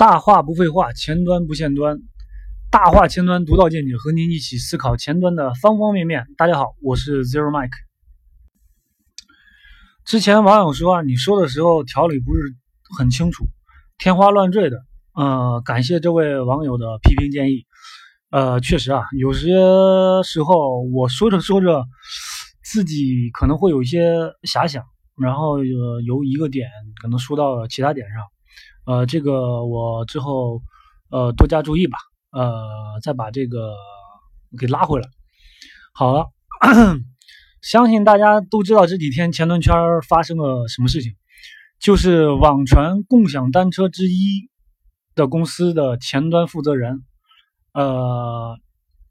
大话不废话，前端不限端，大话前端独到见解，和您一起思考前端的方方面面。大家好，我是 Zero Mike。之前网友说啊，你说的时候条理不是很清楚，天花乱坠的。呃，感谢这位网友的批评建议。呃，确实啊，有些时候我说着说着，自己可能会有一些遐想，然后由一个点可能说到了其他点上。呃，这个我之后呃多加注意吧，呃，再把这个给拉回来。好了，相信大家都知道这几天前端圈发生了什么事情，就是网传共享单车之一的公司的前端负责人，呃，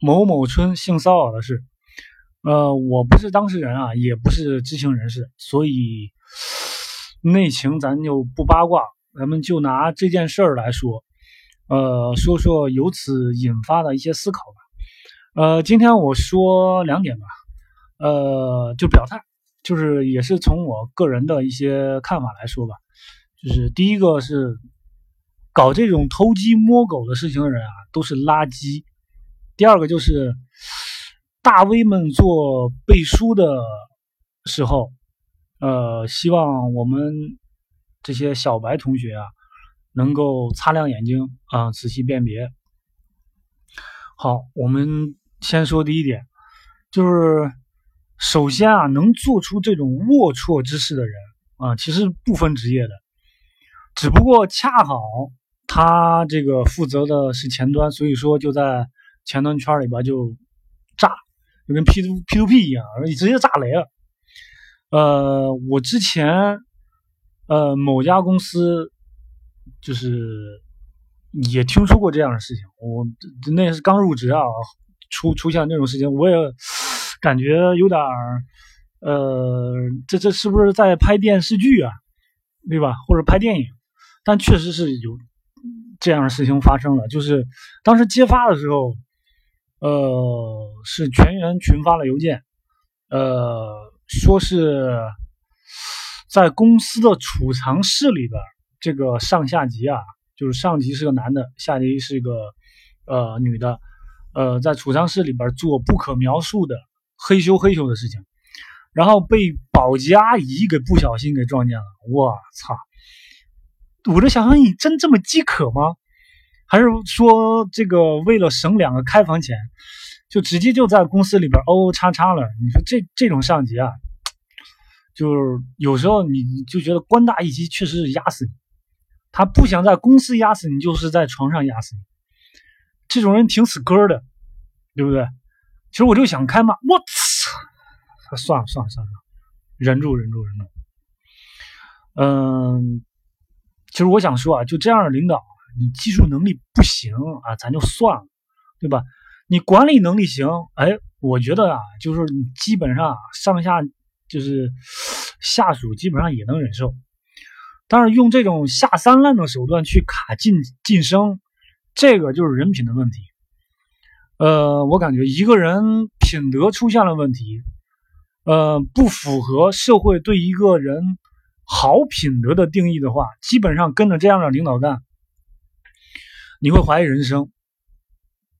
某某春性骚扰的事。呃，我不是当事人啊，也不是知情人士，所以 内情咱就不八卦。咱们就拿这件事儿来说，呃，说说由此引发的一些思考吧。呃，今天我说两点吧，呃，就表态，就是也是从我个人的一些看法来说吧。就是第一个是搞这种偷鸡摸狗的事情的人啊，都是垃圾。第二个就是大 V 们做背书的时候，呃，希望我们。这些小白同学啊，能够擦亮眼睛啊，仔细辨别。好，我们先说第一点，就是首先啊，能做出这种龌龊之事的人啊，其实不分职业的，只不过恰好他这个负责的是前端，所以说就在前端圈里边就炸，就跟 P to P to P 一样，直接炸雷了。呃，我之前。呃，某家公司就是也听说过这样的事情，我那是刚入职啊，出出现这种事情，我也感觉有点儿，呃，这这是不是在拍电视剧啊，对吧？或者拍电影？但确实是有这样的事情发生了，就是当时揭发的时候，呃，是全员群发了邮件，呃，说是。在公司的储藏室里边，这个上下级啊，就是上级是个男的，下级是个呃女的，呃，在储藏室里边做不可描述的黑修黑修的事情，然后被保洁阿姨给不小心给撞见了。我操！我这想想，你真这么饥渴吗？还是说这个为了省两个开房钱，就直接就在公司里边哦叉叉了？你说这这种上级啊？就是有时候你你就觉得官大一级确实是压死你，他不想在公司压死你，就是在床上压死你。这种人挺死根的，对不对？其实我就想开骂，我操！算了算了算了，忍住忍住忍住。嗯，其实我想说啊，就这样的领导，你技术能力不行啊，咱就算了，对吧？你管理能力行，哎，我觉得啊，就是你基本上上下。就是下属基本上也能忍受，但是用这种下三滥的手段去卡晋晋升，这个就是人品的问题。呃，我感觉一个人品德出现了问题，呃，不符合社会对一个人好品德的定义的话，基本上跟着这样的领导干，你会怀疑人生，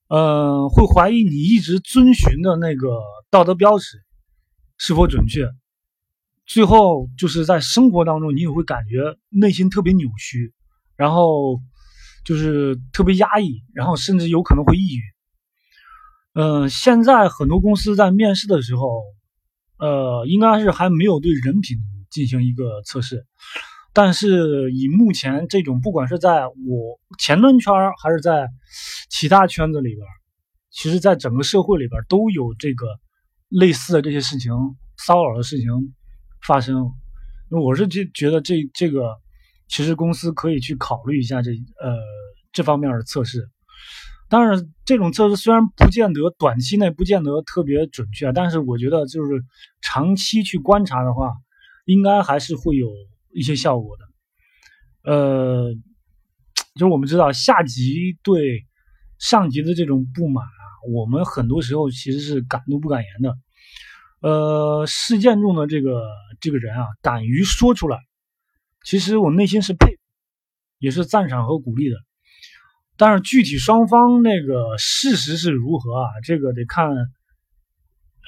呃，会怀疑你一直遵循的那个道德标尺。是否准确？最后就是在生活当中，你也会感觉内心特别扭曲，然后就是特别压抑，然后甚至有可能会抑郁。嗯，现在很多公司在面试的时候，呃，应该是还没有对人品进行一个测试，但是以目前这种，不管是在我前端圈还是在其他圈子里边，其实在整个社会里边都有这个。类似的这些事情，骚扰的事情发生，我是觉觉得这这个其实公司可以去考虑一下这呃这方面的测试。当然，这种测试虽然不见得短期内不见得特别准确，但是我觉得就是长期去观察的话，应该还是会有一些效果的。呃，就是我们知道下级对上级的这种不满。我们很多时候其实是敢怒不敢言的，呃，事件中的这个这个人啊，敢于说出来，其实我内心是佩服，也是赞赏和鼓励的。但是具体双方那个事实是如何啊？这个得看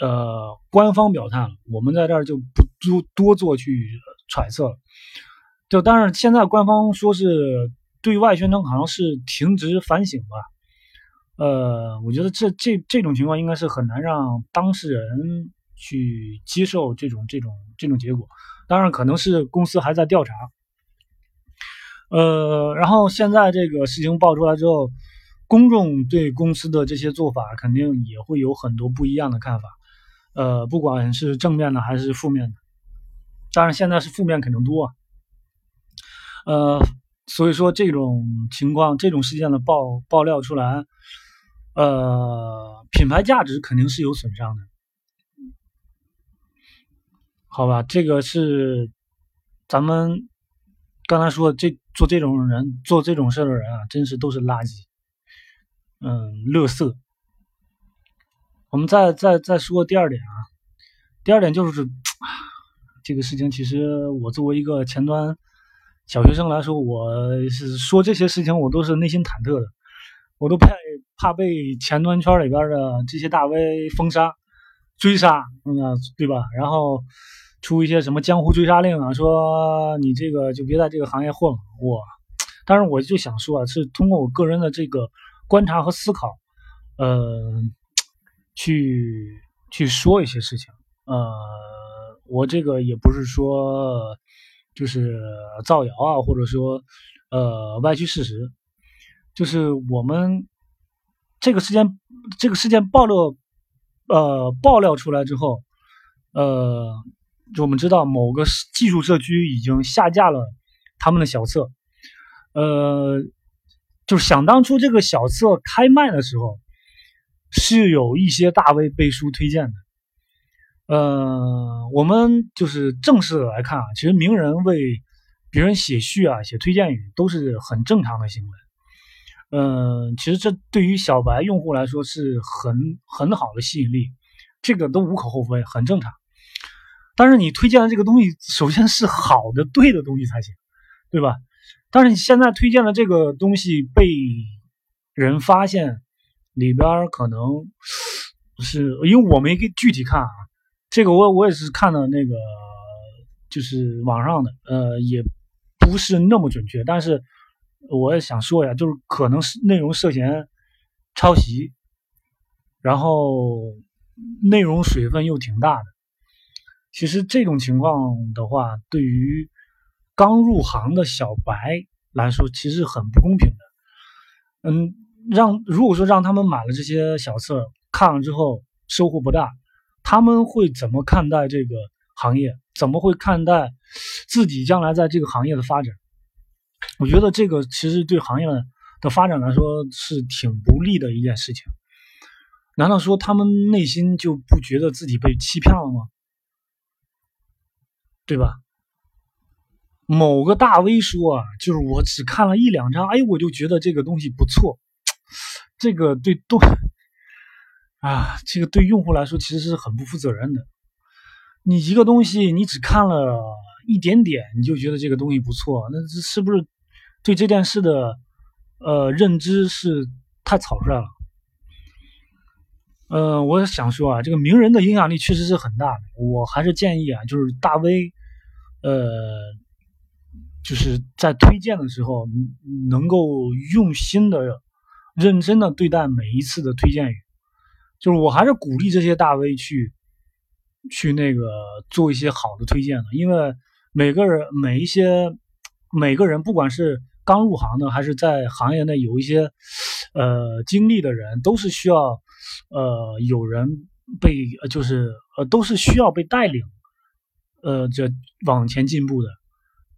呃官方表态了，我们在这儿就不多多做去揣测了。就当然现在官方说是对外宣称好像是停职反省吧。呃，我觉得这这这种情况应该是很难让当事人去接受这种这种这种结果。当然，可能是公司还在调查。呃，然后现在这个事情爆出来之后，公众对公司的这些做法肯定也会有很多不一样的看法。呃，不管是正面的还是负面的，当然现在是负面肯定多。呃，所以说这种情况、这种事件的爆爆料出来。呃，品牌价值肯定是有损伤的，好吧？这个是咱们刚才说，这做这种人做这种事的人啊，真是都是垃圾，嗯，乐色。我们再再再说第二点啊，第二点就是这个事情，其实我作为一个前端小学生来说，我是说这些事情，我都是内心忐忑的。我都怕怕被前端圈里边的这些大 V 封杀、追杀，嗯，对吧？然后出一些什么江湖追杀令啊，说你这个就别在这个行业混了。我，但是我就想说啊，是通过我个人的这个观察和思考，呃，去去说一些事情。呃，我这个也不是说就是造谣啊，或者说呃歪曲事实。就是我们这个事件，这个事件爆料，呃，爆料出来之后，呃，就我们知道某个技术社区已经下架了他们的小册，呃，就是想当初这个小册开卖的时候，是有一些大 V 背书推荐的，呃，我们就是正式的来看啊，其实名人为别人写序啊、写推荐语都是很正常的行为。嗯，其实这对于小白用户来说是很很好的吸引力，这个都无可厚非，很正常。但是你推荐的这个东西，首先是好的、对的东西才行，对吧？但是你现在推荐的这个东西被人发现，里边可能是因为我没具体看啊，这个我我也是看的那个，就是网上的，呃，也不是那么准确，但是。我也想说呀，就是可能是内容涉嫌抄袭，然后内容水分又挺大的。其实这种情况的话，对于刚入行的小白来说，其实很不公平的。嗯，让如果说让他们买了这些小册，看了之后收获不大，他们会怎么看待这个行业？怎么会看待自己将来在这个行业的发展？我觉得这个其实对行业的发展来说是挺不利的一件事情。难道说他们内心就不觉得自己被欺骗了吗？对吧？某个大 V 说啊，就是我只看了一两张，哎，我就觉得这个东西不错。这个对动啊，这个对用户来说其实是很不负责任的。你一个东西你只看了一点点，你就觉得这个东西不错，那这是不是？对这件事的呃认知是太草率了。呃，我想说啊，这个名人的影响力确实是很大的。我还是建议啊，就是大 V，呃，就是在推荐的时候能够用心的、认真的对待每一次的推荐语。就是我还是鼓励这些大 V 去去那个做一些好的推荐的，因为每个人每一些。每个人，不管是刚入行的，还是在行业内有一些呃经历的人，都是需要呃有人被，就是呃都是需要被带领，呃这往前进步的，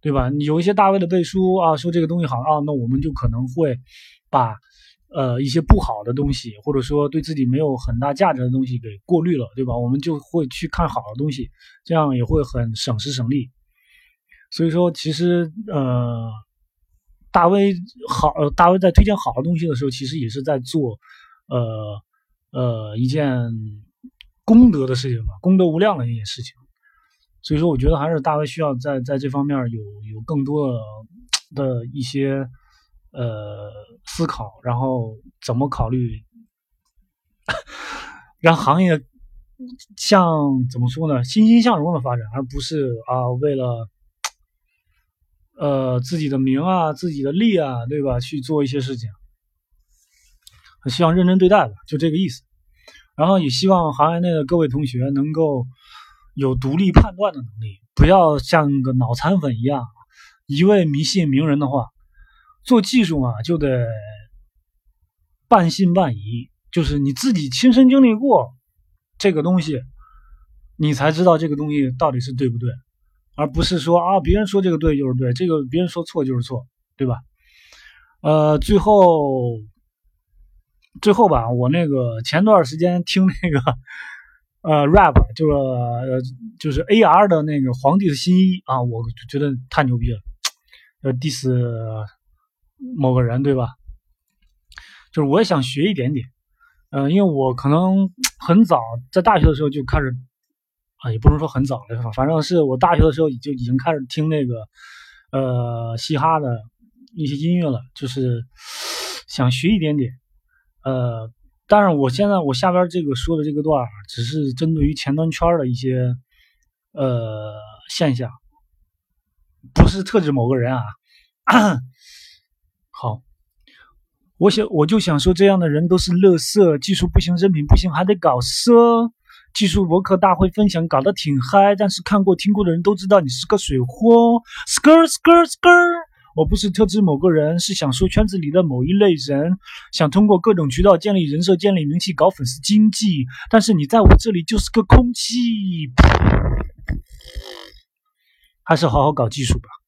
对吧？有一些大 V 的背书啊，说这个东西好啊，那我们就可能会把呃一些不好的东西，或者说对自己没有很大价值的东西给过滤了，对吧？我们就会去看好的东西，这样也会很省时省力。所以说，其实呃，大 V 好，大 V 在推荐好的东西的时候，其实也是在做呃呃一件功德的事情吧，功德无量的一件事情。所以说，我觉得还是大 V 需要在在这方面有有更多的的一些呃思考，然后怎么考虑 让行业向怎么说呢，欣欣向荣的发展，而不是啊为了呃自己的名啊、自己的利啊，对吧？去做一些事情，希望认真对待吧，就这个意思。然后也希望行业内的各位同学能够有独立判断的能力，不要像个脑残粉一样，一味迷信名人的话。做技术嘛，就得半信半疑，就是你自己亲身经历过这个东西，你才知道这个东西到底是对不对，而不是说啊别人说这个对就是对，这个别人说错就是错，对吧？呃，最后。最后吧，我那个前段时间听那个呃 rap，就是呃就是 A R 的那个皇帝的新衣啊，我觉得太牛逼了，呃 diss 某个人对吧？就是我也想学一点点，嗯，因为我可能很早在大学的时候就开始啊，也不能说很早了，反正是我大学的时候就已经开始听那个呃嘻哈的一些音乐了，就是想学一点点。呃，但是我现在我下边这个说的这个段只是针对于前端圈的一些呃现象，不是特指某个人啊。好，我想我就想说，这样的人都是乐色，技术不行，人品不行，还得搞色。技术博客大会分享搞得挺嗨，但是看过听过的人都知道你是个水货。skr skr skr。我不是特指某个人，是想说圈子里的某一类人，想通过各种渠道建立人设、建立名气、搞粉丝经济。但是你在我这里就是个空气，还是好好搞技术吧。